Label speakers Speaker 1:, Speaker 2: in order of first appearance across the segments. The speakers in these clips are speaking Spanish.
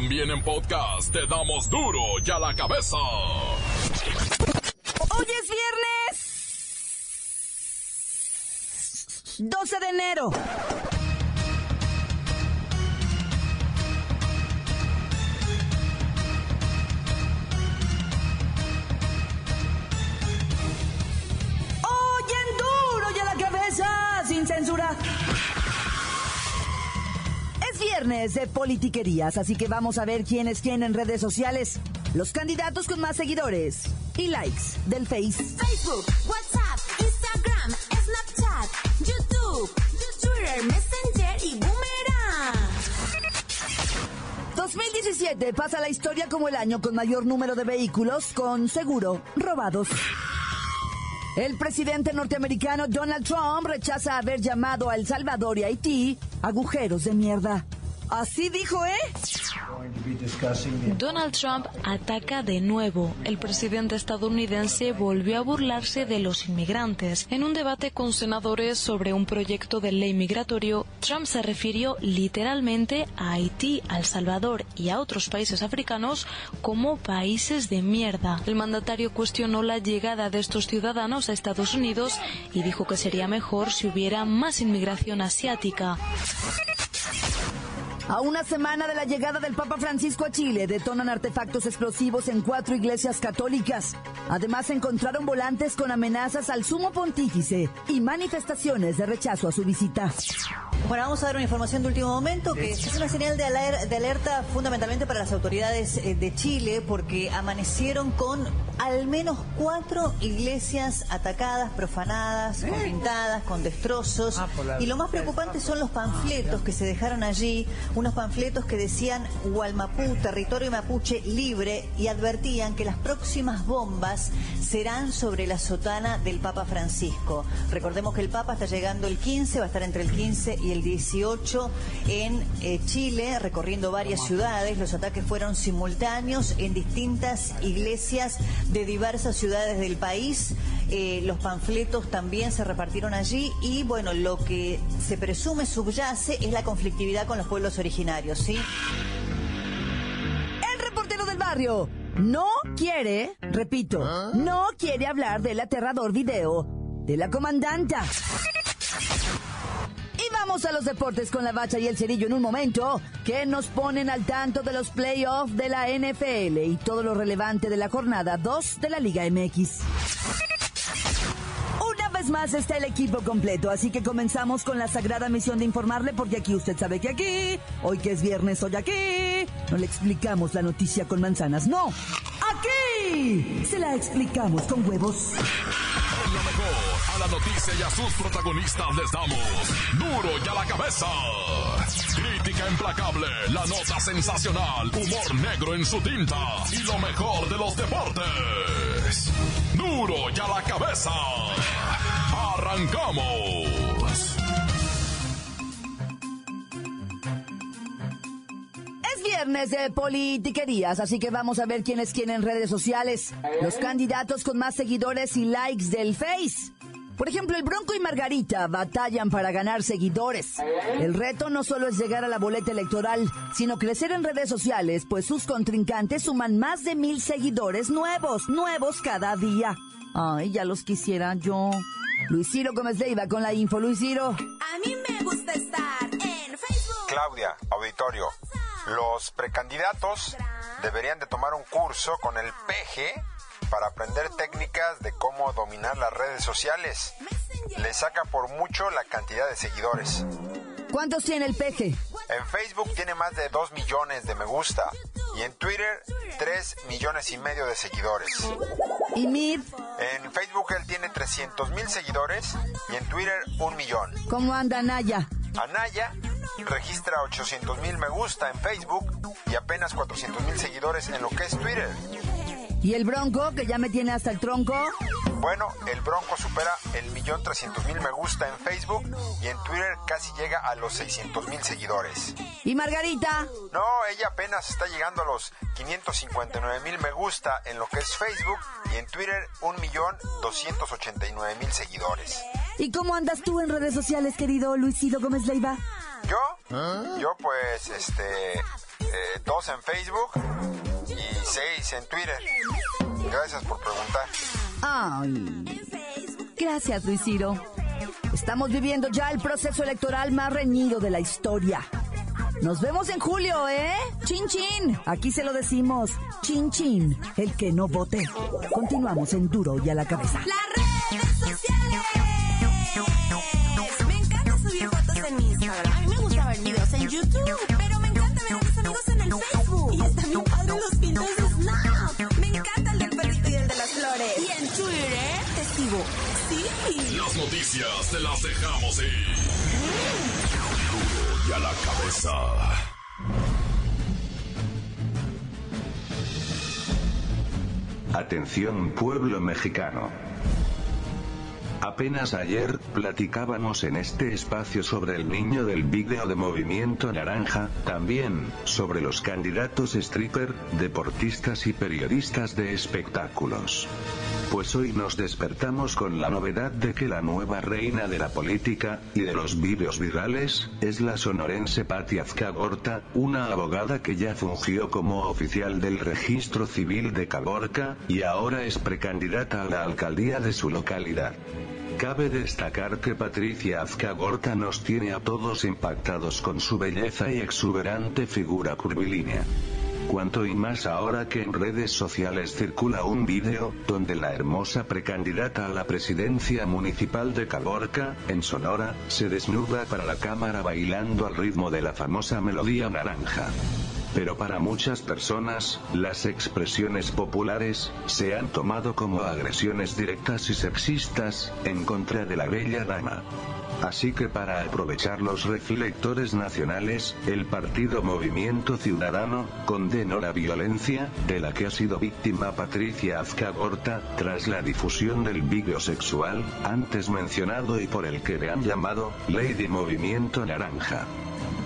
Speaker 1: También en podcast te damos duro y a la cabeza.
Speaker 2: Hoy es viernes 12 de enero. Viernes de politiquerías, así que vamos a ver quiénes tienen redes sociales. Los candidatos con más seguidores y likes del Face.
Speaker 3: Facebook, WhatsApp, Instagram, Snapchat, YouTube, Twitter, Messenger y Boomerang.
Speaker 2: 2017 pasa la historia como el año con mayor número de vehículos con seguro robados. El presidente norteamericano Donald Trump rechaza haber llamado a El Salvador y Haití agujeros de mierda. Así dijo, ¿eh?
Speaker 4: Donald Trump ataca de nuevo. El presidente estadounidense volvió a burlarse de los inmigrantes. En un debate con senadores sobre un proyecto de ley migratorio, Trump se refirió literalmente a Haití, a El Salvador y a otros países africanos como países de mierda. El mandatario cuestionó la llegada de estos ciudadanos a Estados Unidos y dijo que sería mejor si hubiera más inmigración asiática.
Speaker 2: A una semana de la llegada del Papa Francisco a Chile, detonan artefactos explosivos en cuatro iglesias católicas. Además, encontraron volantes con amenazas al sumo pontífice y manifestaciones de rechazo a su visita.
Speaker 5: Bueno, vamos a dar una información de último momento que es una señal de, aler- de alerta fundamentalmente para las autoridades eh, de Chile porque amanecieron con al menos cuatro iglesias atacadas, profanadas, con pintadas, con destrozos. Y lo más preocupante son los panfletos que se dejaron allí, unos panfletos que decían Hualmapú, territorio mapuche libre, y advertían que las próximas bombas serán sobre la sotana del Papa Francisco. Recordemos que el Papa está llegando el 15, va a estar entre el 15 y el 18 en eh, Chile, recorriendo varias ciudades. Los ataques fueron simultáneos en distintas iglesias de diversas ciudades del país. Eh, los panfletos también se repartieron allí y bueno, lo que se presume subyace es la conflictividad con los pueblos originarios, ¿sí?
Speaker 2: El reportero del barrio no quiere, repito, no quiere hablar del aterrador video de la comandanta. Vamos a los deportes con la bacha y el cerillo en un momento que nos ponen al tanto de los playoffs de la NFL y todo lo relevante de la jornada 2 de la Liga MX. Una vez más está el equipo completo, así que comenzamos con la sagrada misión de informarle, porque aquí usted sabe que aquí, hoy que es viernes, hoy aquí, no le explicamos la noticia con manzanas, no, aquí se la explicamos con huevos.
Speaker 1: La noticia y a sus protagonistas les damos duro y a la cabeza. Crítica implacable, la nota sensacional, humor negro en su tinta y lo mejor de los deportes. Duro y a la cabeza. Arrancamos.
Speaker 2: Es viernes de politiquerías, así que vamos a ver quiénes quieren redes sociales. Los candidatos con más seguidores y likes del Face. Por ejemplo, el Bronco y Margarita batallan para ganar seguidores. El reto no solo es llegar a la boleta electoral, sino crecer en redes sociales, pues sus contrincantes suman más de mil seguidores nuevos, nuevos cada día. Ay, ya los quisiera yo. Luis Ciro Gómez Leiva con la info. Luis Ciro.
Speaker 3: A mí me gusta estar en Facebook.
Speaker 6: Claudia, auditorio, los precandidatos deberían de tomar un curso con el PG para aprender técnicas de cómo dominar las redes sociales. Le saca por mucho la cantidad de seguidores.
Speaker 2: ¿Cuántos tiene el peje?
Speaker 6: En Facebook tiene más de 2 millones de me gusta y en Twitter 3 millones y medio de seguidores.
Speaker 2: ¿Y Mid?
Speaker 6: En Facebook él tiene 300 mil seguidores y en Twitter un millón.
Speaker 2: ¿Cómo anda Naya?
Speaker 6: Anaya registra 800 mil me gusta en Facebook y apenas 400 mil seguidores en lo que es Twitter.
Speaker 2: ¿Y el Bronco, que ya me tiene hasta el tronco?
Speaker 6: Bueno, el Bronco supera el millón trescientos mil me gusta en Facebook y en Twitter casi llega a los 600 mil seguidores.
Speaker 2: ¿Y Margarita?
Speaker 6: No, ella apenas está llegando a los 559 mil me gusta en lo que es Facebook y en Twitter un millón 289 mil seguidores.
Speaker 2: ¿Y cómo andas tú en redes sociales, querido Luisito Gómez Leiva?
Speaker 6: ¿Yo? Yo pues, este, eh, dos en Facebook y seis en Twitter. Gracias por preguntar.
Speaker 2: Ay. Gracias, Luis Ciro. Estamos viviendo ya el proceso electoral más reñido de la historia. Nos vemos en julio, ¿eh? Chin chin. Aquí se lo decimos. Chin chin. El que no vote. Continuamos en duro y a la cabeza.
Speaker 3: Las redes sociales. Me encanta subir fotos en Instagram. A mí me gusta ver videos en YouTube. Te
Speaker 1: las dejamos ir. Y a la cabeza.
Speaker 7: Atención pueblo mexicano. Apenas ayer platicábamos en este espacio sobre el niño del vídeo de Movimiento Naranja, también sobre los candidatos stripper, deportistas y periodistas de espectáculos. Pues hoy nos despertamos con la novedad de que la nueva reina de la política y de los vídeos virales es la sonorense Patti Azcagorta, una abogada que ya fungió como oficial del registro civil de Caborca y ahora es precandidata a la alcaldía de su localidad. Cabe destacar que Patricia Azcagorta nos tiene a todos impactados con su belleza y exuberante figura curvilínea. Cuanto y más ahora que en redes sociales circula un vídeo, donde la hermosa precandidata a la presidencia municipal de Caborca, en Sonora, se desnuda para la cámara bailando al ritmo de la famosa melodía naranja. Pero para muchas personas, las expresiones populares, se han tomado como agresiones directas y sexistas, en contra de la bella dama. Así que para aprovechar los reflectores nacionales, el partido Movimiento Ciudadano condenó la violencia de la que ha sido víctima Patricia Azcagorta tras la difusión del vídeo sexual antes mencionado y por el que le han llamado Ley de Movimiento Naranja.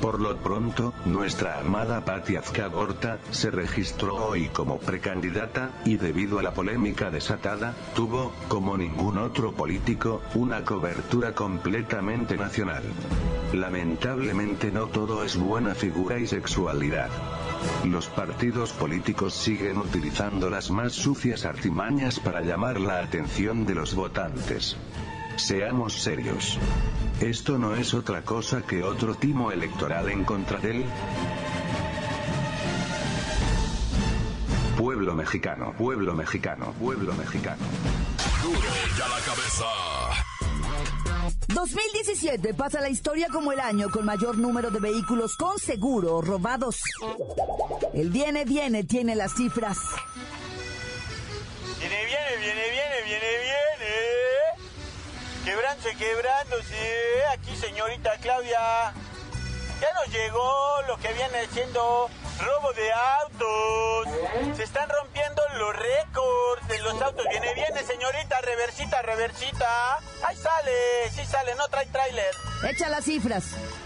Speaker 7: Por lo pronto, nuestra amada Patti Azcagorta se registró hoy como precandidata, y debido a la polémica desatada, tuvo, como ningún otro político, una cobertura completamente nacional. Lamentablemente no todo es buena figura y sexualidad. Los partidos políticos siguen utilizando las más sucias artimañas para llamar la atención de los votantes. Seamos serios. Esto no es otra cosa que otro timo electoral en contra del pueblo mexicano, pueblo mexicano, pueblo mexicano.
Speaker 1: Duro y a la cabeza.
Speaker 2: 2017 pasa la historia como el año con mayor número de vehículos con seguro robados. El viene, viene tiene las cifras.
Speaker 8: Quebrándose, quebrándose. Aquí, señorita Claudia. Ya nos llegó lo que viene siendo robo de autos. Se están rompiendo los récords de los autos. Viene, viene, señorita. Reversita, reversita. Ahí sale, sí sale, no trae tráiler.
Speaker 2: Echa las cifras.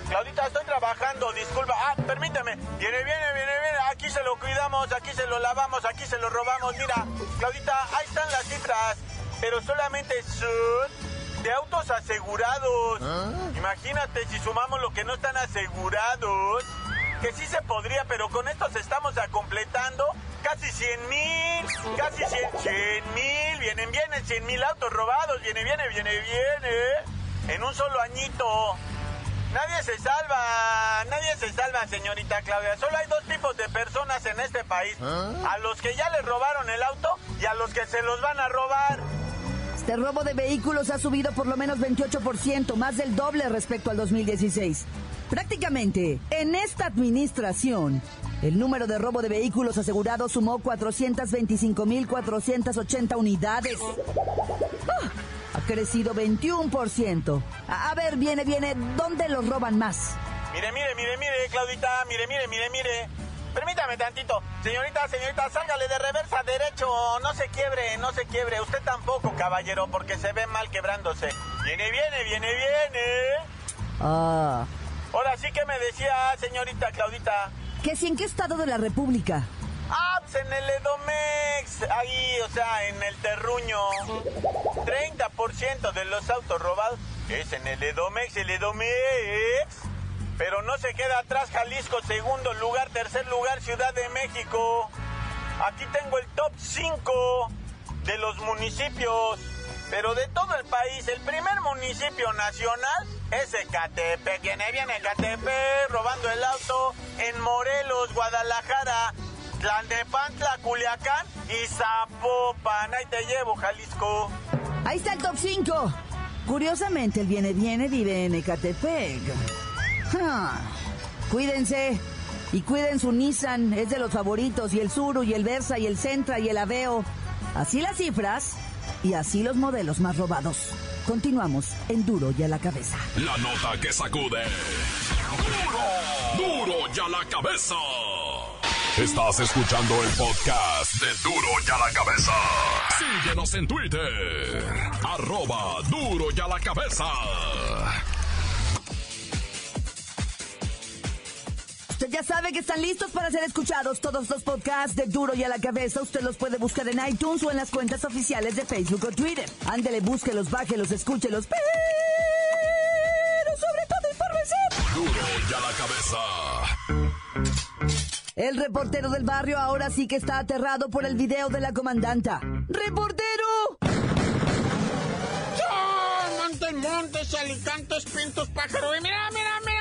Speaker 8: Claudita, estoy trabajando, disculpa. Ah, permíteme. Viene, viene, viene, viene. Aquí se lo cuidamos, aquí se lo lavamos, aquí se lo robamos. Mira, Claudita, ahí están las cifras. Pero solamente son de autos asegurados. Imagínate si sumamos lo que no están asegurados. Que sí se podría, pero con estos estamos completando casi 100 mil, casi 100 mil, vienen, vienen 100 mil autos robados, viene, viene, viene, viene, en un solo añito. Nadie se salva, nadie se salva, señorita Claudia. Solo hay dos tipos de personas en este país. A los que ya les robaron el auto y a los que se los van a robar.
Speaker 2: Este robo de vehículos ha subido por lo menos 28%, más del doble respecto al 2016. Prácticamente, en esta administración, el número de robo de vehículos asegurados sumó 425.480 unidades. ¡Ah! Ha crecido 21%. A a ver, viene, viene, ¿dónde los roban más?
Speaker 8: Mire, mire, mire, mire, Claudita, mire, mire, mire, mire. Permítame tantito. Señorita, señorita, sálgale de reversa derecho. No se quiebre, no se quiebre. Usted tampoco, caballero, porque se ve mal quebrándose. Viene, viene, viene, viene.
Speaker 2: Ah,
Speaker 8: Ahora sí que me decía, señorita Claudita.
Speaker 2: ¿que si en qué estado de la República?
Speaker 8: Ah, pues en el Edomex, ahí, o sea, en el terruño. 30% de los autos robados es en el Edomex, el Edomex. Pero no se queda atrás Jalisco, segundo lugar, tercer lugar,
Speaker 9: Ciudad de México. Aquí tengo el top 5 de los municipios, pero de todo el país, el primer municipio nacional es Ecatepec. Viene, viene Ecatepec robando el auto en Morelos, Guadalajara, Tlandepantla, Culiacán y Zapopan. Ahí te llevo, Jalisco.
Speaker 2: Ahí está el top 5. Curiosamente, el Viene Viene vive en Ecatepec. Cuídense. Y cuiden su Nissan, es de los favoritos, y el Suru, y el Versa, y el Centra, y el Aveo. Así las cifras, y así los modelos más robados. Continuamos en Duro y a la cabeza.
Speaker 1: La nota que sacude. ¡Duro! ¡Duro y a la cabeza! Estás escuchando el podcast de Duro y a la cabeza. Síguenos en Twitter. Arroba Duro y a la cabeza.
Speaker 2: Ya sabe que están listos para ser escuchados todos los podcasts de Duro y a la cabeza. Usted los puede buscar en iTunes o en las cuentas oficiales de Facebook o Twitter. Ándele, búsquelos, bájelos, escúchelos. Pero sobre todo, infórmese.
Speaker 1: Duro y a la cabeza.
Speaker 2: El reportero del barrio ahora sí que está aterrado por el video de la comandanta. ¡Reportero!
Speaker 8: Montes, montes, alicantes, pintos, pájaros. Y mira, mira, mira,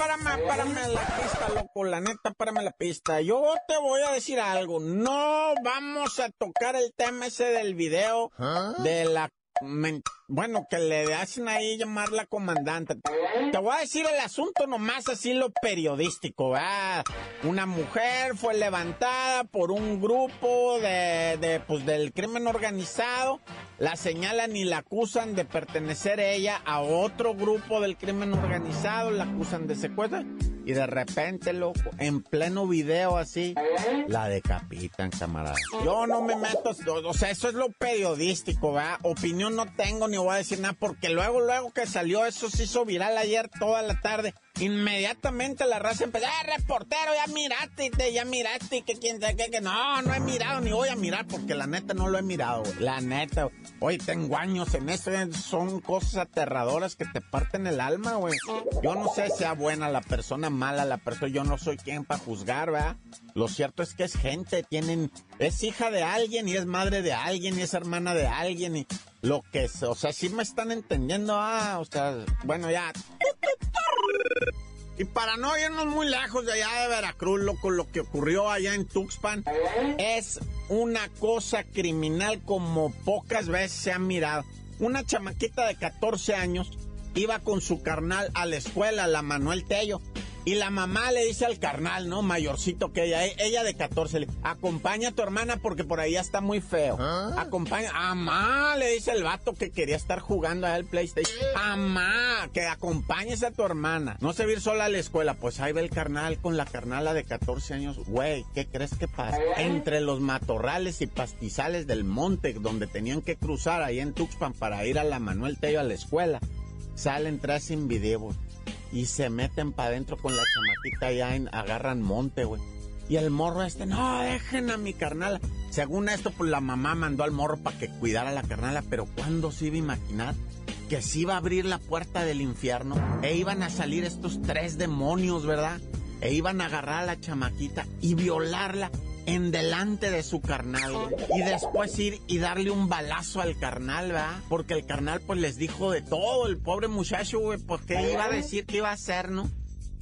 Speaker 8: párame, párame, la pista, loco. La neta, párame la pista. Yo te voy a decir algo. No vamos a tocar el tema ese del video de la. men- Bueno, que le hacen ahí llamar la comandante. Te voy a decir el asunto nomás así lo periodístico, ¿verdad? Una mujer fue levantada por un grupo de, de, pues, del crimen organizado. La señalan y la acusan de pertenecer ella a otro grupo del crimen organizado. La acusan de secuestro. Y de repente, loco, en pleno video así, la decapitan, camarada. Yo no me meto, o sea, eso es lo periodístico, ¿verdad? Opinión no tengo ni voy a decir nada, porque luego, luego que salió, eso se hizo viral ayer toda la tarde. Inmediatamente la raza empezó, ¡eh, reportero, ya miraste, ya miraste, que quién sabe qué, que no, no he mirado, ni voy a mirar, porque la neta no lo he mirado, güey. La neta. Hoy tengo años en esto, eh, son cosas aterradoras que te parten el alma, güey. Yo no sé si sea buena la persona, mala la persona, yo no soy quien para juzgar, ¿verdad? Lo cierto es que es gente, tienen, es hija de alguien, y es madre de alguien, y es hermana de alguien, y lo que es, o sea, sí me están entendiendo, ah, o sea, bueno, ya. Y para no irnos muy lejos de allá de Veracruz, loco, lo que ocurrió allá en Tuxpan es una cosa criminal como pocas veces se ha mirado. Una chamaquita de 14 años iba con su carnal a la escuela, la Manuel Tello. Y la mamá le dice al carnal, ¿no? Mayorcito que ella, e- ella de 14, le acompaña a tu hermana porque por ahí ya está muy feo. Acompaña, amá, le dice el vato que quería estar jugando al PlayStation. Amá, que acompañes a tu hermana. No se va a ir sola a la escuela. Pues ahí va el carnal con la carnala de 14 años. Güey, ¿qué crees que pasa? Entre los matorrales y pastizales del monte donde tenían que cruzar ahí en Tuxpan para ir a la Manuel Tello a la escuela, salen tres sin video y se meten para adentro con la chamaquita ya en, agarran monte, güey. Y el morro este, no, dejen a mi carnala. Según esto, pues la mamá mandó al morro para que cuidara a la carnala, pero ¿cuándo se iba a imaginar que se iba a abrir la puerta del infierno e iban a salir estos tres demonios, ¿verdad? E iban a agarrar a la chamaquita y violarla en delante de su carnal. Y después ir y darle un balazo al carnal, ¿verdad? Porque el carnal, pues, les dijo de todo. El pobre muchacho, güey, pues, ¿qué iba a decir? ¿Qué iba a hacer, no?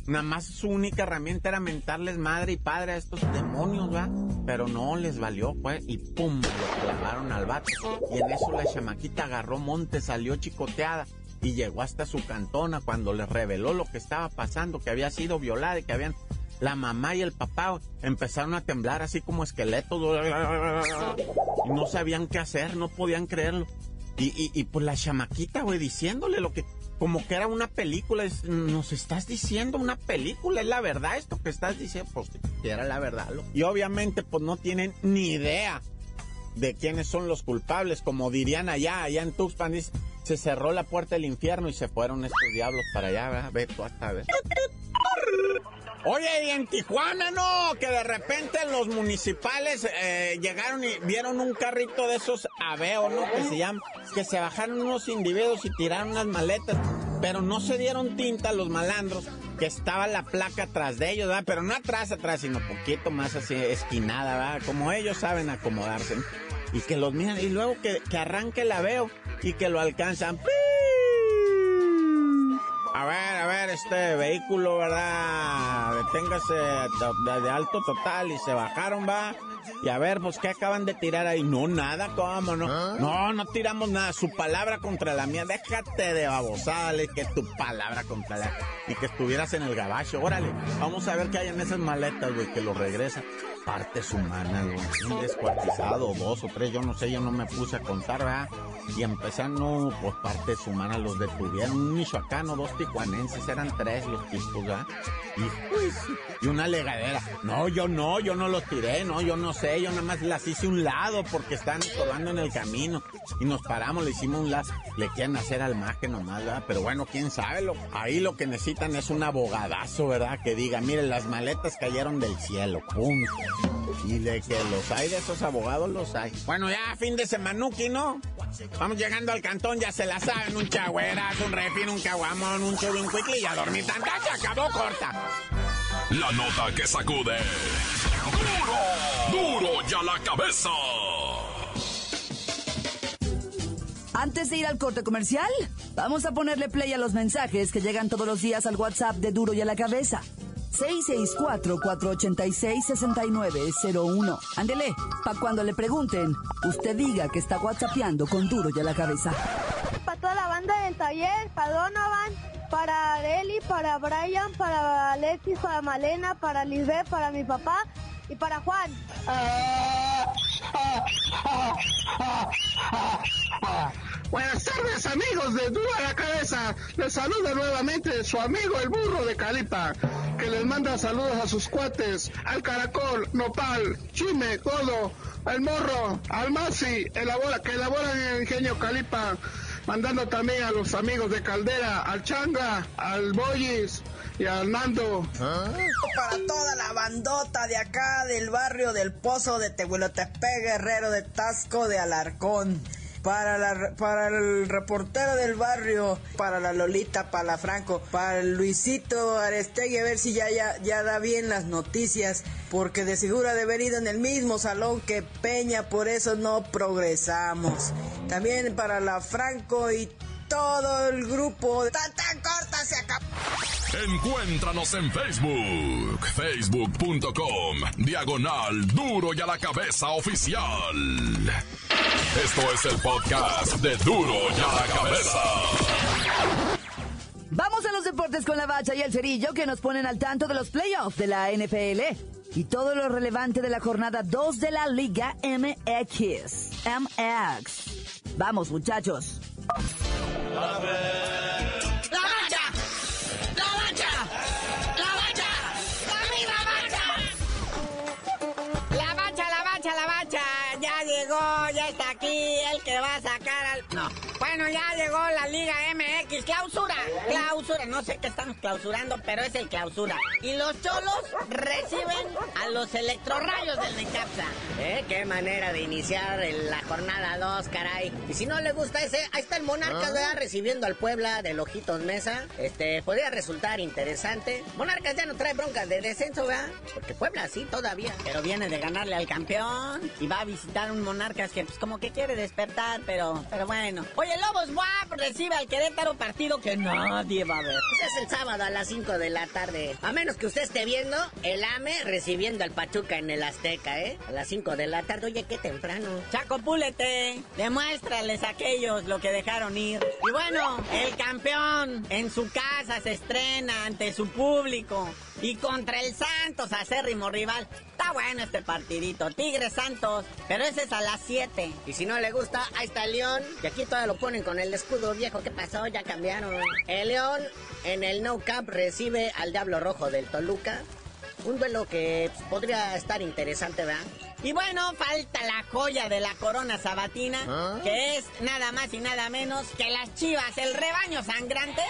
Speaker 8: Nada más su única herramienta era mentarles madre y padre a estos demonios, ¿va? Pero no les valió, pues, y pum, lo clavaron al vato. Y en eso la chamaquita agarró monte, salió chicoteada y llegó hasta su cantona cuando les reveló lo que estaba pasando, que había sido violada y que habían... La mamá y el papá empezaron a temblar así como esqueletos no sabían qué hacer, no podían creerlo. Y, y, y pues la chamaquita, güey, diciéndole lo que, como que era una película, nos estás diciendo una película, es la verdad esto que estás diciendo, pues era la verdad. lo- Y obviamente pues no tienen ni idea de quiénes son los culpables, como dirían allá, allá en Tuxpan, se cerró la puerta del infierno y se fueron estos diablos para allá, ¿verdad? Ve tú hasta ver. Oye, y en Tijuana, no, que de repente los municipales eh, llegaron y vieron un carrito de esos aveo, ¿no? Que se llama, que se bajaron unos individuos y tiraron unas maletas. pero no se dieron tinta los malandros que estaba la placa atrás de ellos, ¿verdad? Pero no atrás, atrás, sino poquito más así esquinada, ¿verdad? Como ellos saben acomodarse. Y que los miran, y luego que, que arranque la veo y que lo alcanzan. A ver, a ver, este vehículo, ¿verdad? Deténgase de, de alto total y se bajaron, va. Y a ver, pues, ¿qué acaban de tirar ahí? No, nada, ¿cómo no?
Speaker 2: ¿Ah?
Speaker 8: No, no tiramos nada. Su palabra contra la mía. Déjate de babosada, que es tu palabra contra la... Y que estuvieras en el gabacho. Órale, vamos a ver qué hay en esas maletas, güey, que lo regresa. Partes humanas, güey. Un descuartizado, dos o tres, yo no sé, yo no me puse a contar, ¿verdad? Y empezaron, pues, partes humanas, los detuvieron. Un michoacano, dos tijuanenses, eran tres los tipos, ¿verdad? Y, y una legadera. No, yo no, yo no los tiré, no, yo no sé, yo nada más las hice un lado porque estaban estorbando en el camino. Y nos paramos, le hicimos un lazo. Le quieren hacer al maje nomás, ¿verdad? Pero bueno, quién sabe, lo, ahí lo que necesitan es un abogadazo, ¿verdad? Que diga, miren, las maletas cayeron del cielo, punto. Y de que los hay de esos abogados, los hay. Bueno, ya fin de semanuki, ¿no? Vamos llegando al cantón, ya se la saben, un chagüeras, un refin, un caguamón, un chubi, un quickly y a dormir tanta, se acabó corta.
Speaker 1: La nota que sacude. ¡Duro! ¡Duro ya la cabeza!
Speaker 2: Antes de ir al corte comercial, vamos a ponerle play a los mensajes que llegan todos los días al WhatsApp de Duro y a la cabeza. 664-486-6901. Ándele, pa' cuando le pregunten, usted diga que está whatsappeando con Duro y a la cabeza.
Speaker 10: Para toda la banda del taller, para Donovan, para Areli, para Brian, para Alexis, para Malena, para Lisbeth, para mi papá y para Juan.
Speaker 11: Buenas tardes amigos de Duro a la Cabeza. Les saluda nuevamente su amigo el burro de Calipa, que les manda saludos a sus cuates, al caracol, nopal, chime, godo, al morro, al masi, elabora, que elaboran el ingenio Calipa. Mandando también a los amigos de Caldera, al changa, al boyis y Nando.
Speaker 12: Para toda la bandota de acá del barrio del Pozo de Tehuelotepec, Guerrero de Tasco de Alarcón. Para, la, para el reportero del barrio, para la Lolita, para la Franco, para Luisito Arestegui, a ver si ya, ya, ya da bien las noticias, porque de seguro de haber ido en el mismo salón que Peña, por eso no progresamos. También para la Franco y todo el grupo. Tan, tan corta se acabó.
Speaker 1: Encuéntranos en Facebook, facebook.com, diagonal duro y a la cabeza oficial. Esto es el podcast de duro y a la cabeza.
Speaker 2: Vamos a los deportes con la bacha y el cerillo que nos ponen al tanto de los playoffs de la NFL y todo lo relevante de la jornada 2 de la Liga MX. MX. Vamos, muchachos.
Speaker 13: ¡La Clausura. No sé qué estamos clausurando, pero es el clausura. Y los cholos reciben a los electrorrayos del Necaxa. ¿Eh? Qué manera de iniciar la jornada 2, caray. Y si no le gusta ese, ahí está el Monarcas, ¿verdad? Recibiendo al Puebla del Ojitos Mesa. Este, podría resultar interesante. Monarcas ya no trae broncas de descenso, ¿verdad? Porque Puebla sí todavía. Pero viene de ganarle al campeón. Y va a visitar un Monarcas que, pues, como que quiere despertar, pero, pero bueno. Oye, Lobos WAP recibe al Querétaro partido que nadie va Pues es el sábado a las 5 de la tarde. A menos que usted esté viendo el AME recibiendo al Pachuca en el Azteca, ¿eh? A las 5 de la tarde. Oye, qué temprano. Chaco, púlete. Demuéstrales a aquellos lo que dejaron ir. Y bueno, el campeón en su casa se estrena ante su público. Y contra el Santos, acérrimo rival. Está bueno este partidito. Tigres Santos. Pero ese es a las 7. Y si no le gusta, ahí está el León. Y aquí todavía lo ponen con el escudo viejo. ¿Qué pasó? Ya cambiaron. El León en el No Camp recibe al Diablo Rojo del Toluca. Un duelo que podría estar interesante, ¿verdad? Y bueno, falta la joya de la corona sabatina, que es nada más y nada menos que las chivas, el rebaño sangrante,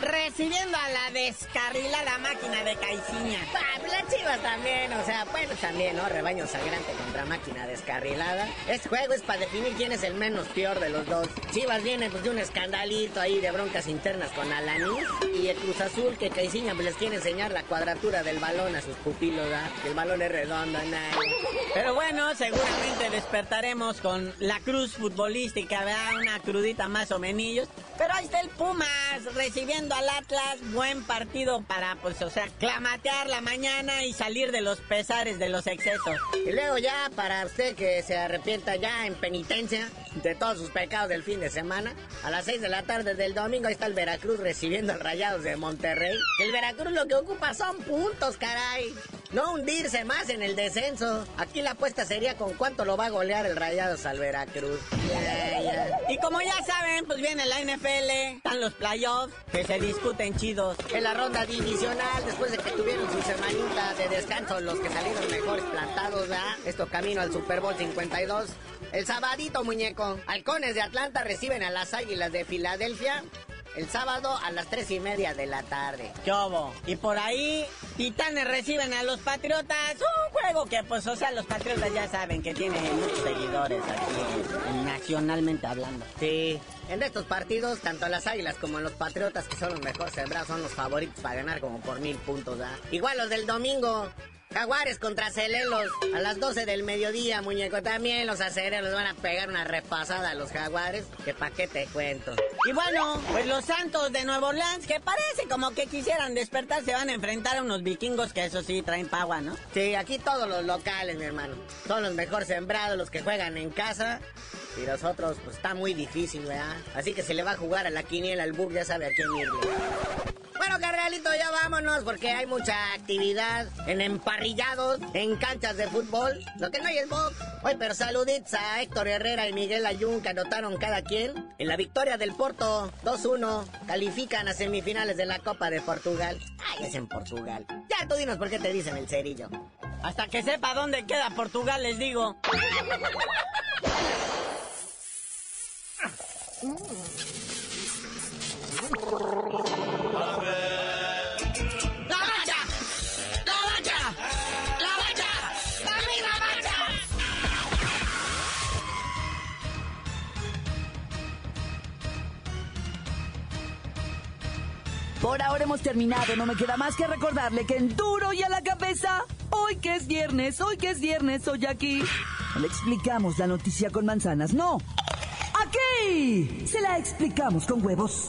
Speaker 13: recibiendo a la descarrilada máquina de Caiciña.
Speaker 14: Ah, pues las chivas también, o sea, bueno, también, ¿no? Rebaño sangrante contra máquina descarrilada. Este juego es para definir quién es el menos peor de los dos. Chivas viene pues de un escandalito ahí de broncas internas con Alanis y el Cruz Azul que Caiciña pues, les quiere enseñar la cuadratura del balón a sus pupilos, ¿verdad? Que el balón es redondo, nada.
Speaker 13: Pero bueno, seguramente despertaremos con la cruz futbolística, ¿verdad? Una crudita más o menos. Pero ahí está el Pumas recibiendo al Atlas. Buen partido para, pues, o sea, clamatear la mañana y salir de los pesares de los excesos.
Speaker 14: Y luego ya, para usted que se arrepienta ya en penitencia de todos sus pecados del fin de semana, a las 6 de la tarde del domingo ahí está el Veracruz recibiendo al Rayados de Monterrey. El Veracruz lo que ocupa son puntos, caray. No hundirse más en el descenso. Aquí la apuesta sería con cuánto lo va a golear el Rayados al Veracruz. Ya, ya.
Speaker 13: Y como ya saben, pues viene la NFL, están los playoffs que se discuten chidos.
Speaker 14: En la ronda divisional, después de que tuvieron su semanita de descanso, los que salieron mejores plantados, ¿verdad? Esto camino al Super Bowl 52. El sabadito, muñeco. Halcones de Atlanta reciben a las Águilas de Filadelfia. El sábado a las tres y media de la tarde.
Speaker 13: ¿Qué hubo? Y por ahí, Titanes reciben a los Patriotas. Un juego que, pues, o sea, los Patriotas ya saben que tienen muchos seguidores aquí, nacionalmente hablando.
Speaker 14: Sí, en estos partidos, tanto las Águilas como los Patriotas, que son los mejores sembrados, son los favoritos para ganar como por mil puntos, ¿verdad? Igual los del domingo. Jaguares contra Celelos a las 12 del mediodía, muñeco. También los acereros van a pegar una repasada a los Jaguares. Que pa' qué te cuento.
Speaker 13: Y bueno, pues los Santos de Nuevo Orleans, que parece como que quisieran despertar, se van a enfrentar a unos vikingos que eso sí traen pagua, ¿no?
Speaker 14: Sí, aquí todos los locales, mi hermano. Son los mejor sembrados, los que juegan en casa. Y los otros, pues está muy difícil, ¿verdad? Así que se le va a jugar a la quiniela, el bug ya sabe a quién irle. Bueno, carnalito, ya vámonos porque hay mucha actividad en emparrillados, en canchas de fútbol. Lo que no hay es box. Oye, pero saluditos a Héctor Herrera y Miguel Ayun que anotaron cada quien. En la victoria del Porto, 2-1, califican a semifinales de la Copa de Portugal. Ay, es en Portugal. Ya tú dinos por qué te dicen el cerillo.
Speaker 13: Hasta que sepa dónde queda Portugal, les digo.
Speaker 2: Por ahora hemos terminado, no me queda más que recordarle que en duro y a la cabeza, hoy que es viernes, hoy que es viernes, hoy aquí, no le explicamos la noticia con manzanas, no. Aquí se la explicamos con huevos.